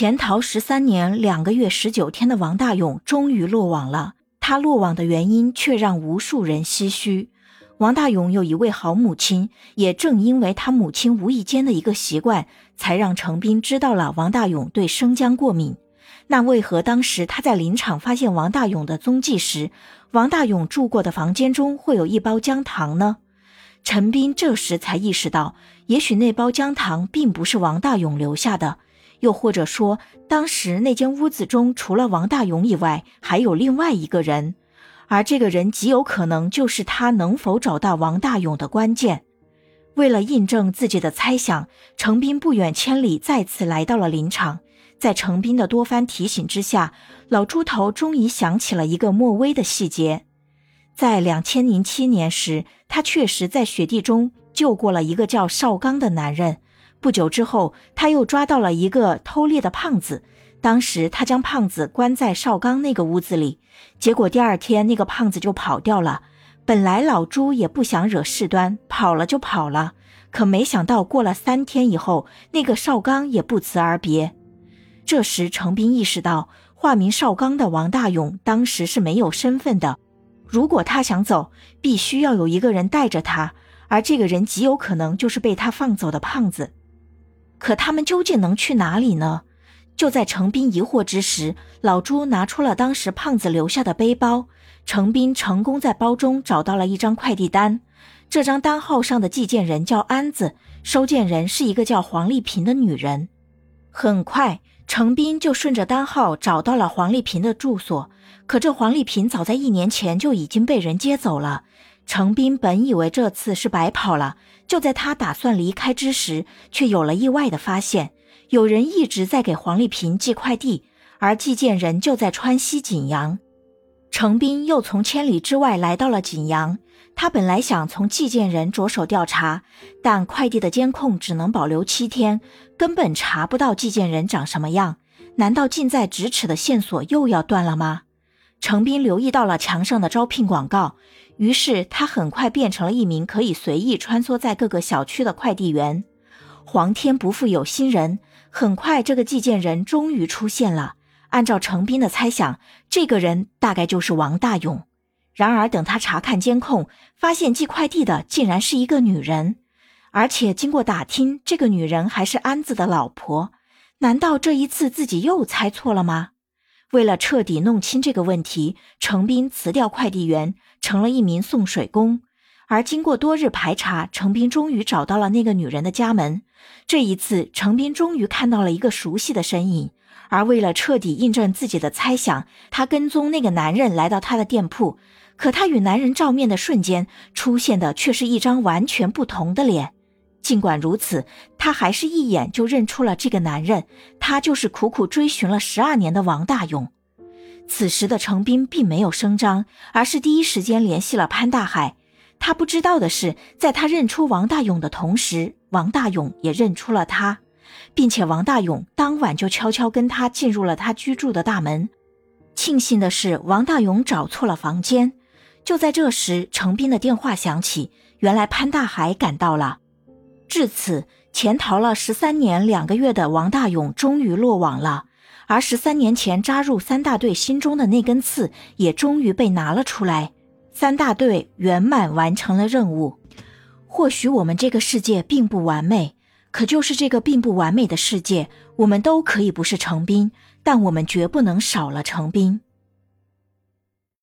潜逃十三年两个月十九天的王大勇终于落网了。他落网的原因却让无数人唏嘘。王大勇有一位好母亲，也正因为他母亲无意间的一个习惯，才让程斌知道了王大勇对生姜过敏。那为何当时他在林场发现王大勇的踪迹时，王大勇住过的房间中会有一包姜糖呢？陈斌这时才意识到，也许那包姜糖并不是王大勇留下的。又或者说，当时那间屋子中除了王大勇以外，还有另外一个人，而这个人极有可能就是他能否找到王大勇的关键。为了印证自己的猜想，程斌不远千里再次来到了林场。在程斌的多番提醒之下，老猪头终于想起了一个莫微的细节：在两千零七年时，他确实在雪地中救过了一个叫邵刚的男人。不久之后，他又抓到了一个偷猎的胖子。当时他将胖子关在邵刚那个屋子里，结果第二天那个胖子就跑掉了。本来老朱也不想惹事端，跑了就跑了。可没想到过了三天以后，那个邵刚也不辞而别。这时程斌意识到，化名邵刚的王大勇当时是没有身份的。如果他想走，必须要有一个人带着他，而这个人极有可能就是被他放走的胖子。可他们究竟能去哪里呢？就在程斌疑惑之时，老朱拿出了当时胖子留下的背包。程斌成功在包中找到了一张快递单，这张单号上的寄件人叫安子，收件人是一个叫黄丽萍的女人。很快，程斌就顺着单号找到了黄丽萍的住所。可这黄丽萍早在一年前就已经被人接走了。程斌本以为这次是白跑了，就在他打算离开之时，却有了意外的发现：有人一直在给黄丽萍寄快递，而寄件人就在川西景阳。程斌又从千里之外来到了景阳，他本来想从寄件人着手调查，但快递的监控只能保留七天，根本查不到寄件人长什么样。难道近在咫尺的线索又要断了吗？程斌留意到了墙上的招聘广告。于是他很快变成了一名可以随意穿梭在各个小区的快递员。皇天不负有心人，很快这个寄件人终于出现了。按照程斌的猜想，这个人大概就是王大勇。然而等他查看监控，发现寄快递的竟然是一个女人，而且经过打听，这个女人还是安子的老婆。难道这一次自己又猜错了吗？为了彻底弄清这个问题，程斌辞掉快递员。成了一名送水工，而经过多日排查，程斌终于找到了那个女人的家门。这一次，程斌终于看到了一个熟悉的身影。而为了彻底印证自己的猜想，他跟踪那个男人来到他的店铺。可他与男人照面的瞬间，出现的却是一张完全不同的脸。尽管如此，他还是一眼就认出了这个男人，他就是苦苦追寻了十二年的王大勇。此时的程斌并没有声张，而是第一时间联系了潘大海。他不知道的是，在他认出王大勇的同时，王大勇也认出了他，并且王大勇当晚就悄悄跟他进入了他居住的大门。庆幸的是，王大勇找错了房间。就在这时，程斌的电话响起，原来潘大海赶到了。至此，潜逃了十三年两个月的王大勇终于落网了。而十三年前扎入三大队心中的那根刺，也终于被拿了出来。三大队圆满完成了任务。或许我们这个世界并不完美，可就是这个并不完美的世界，我们都可以不是程兵，但我们绝不能少了程兵。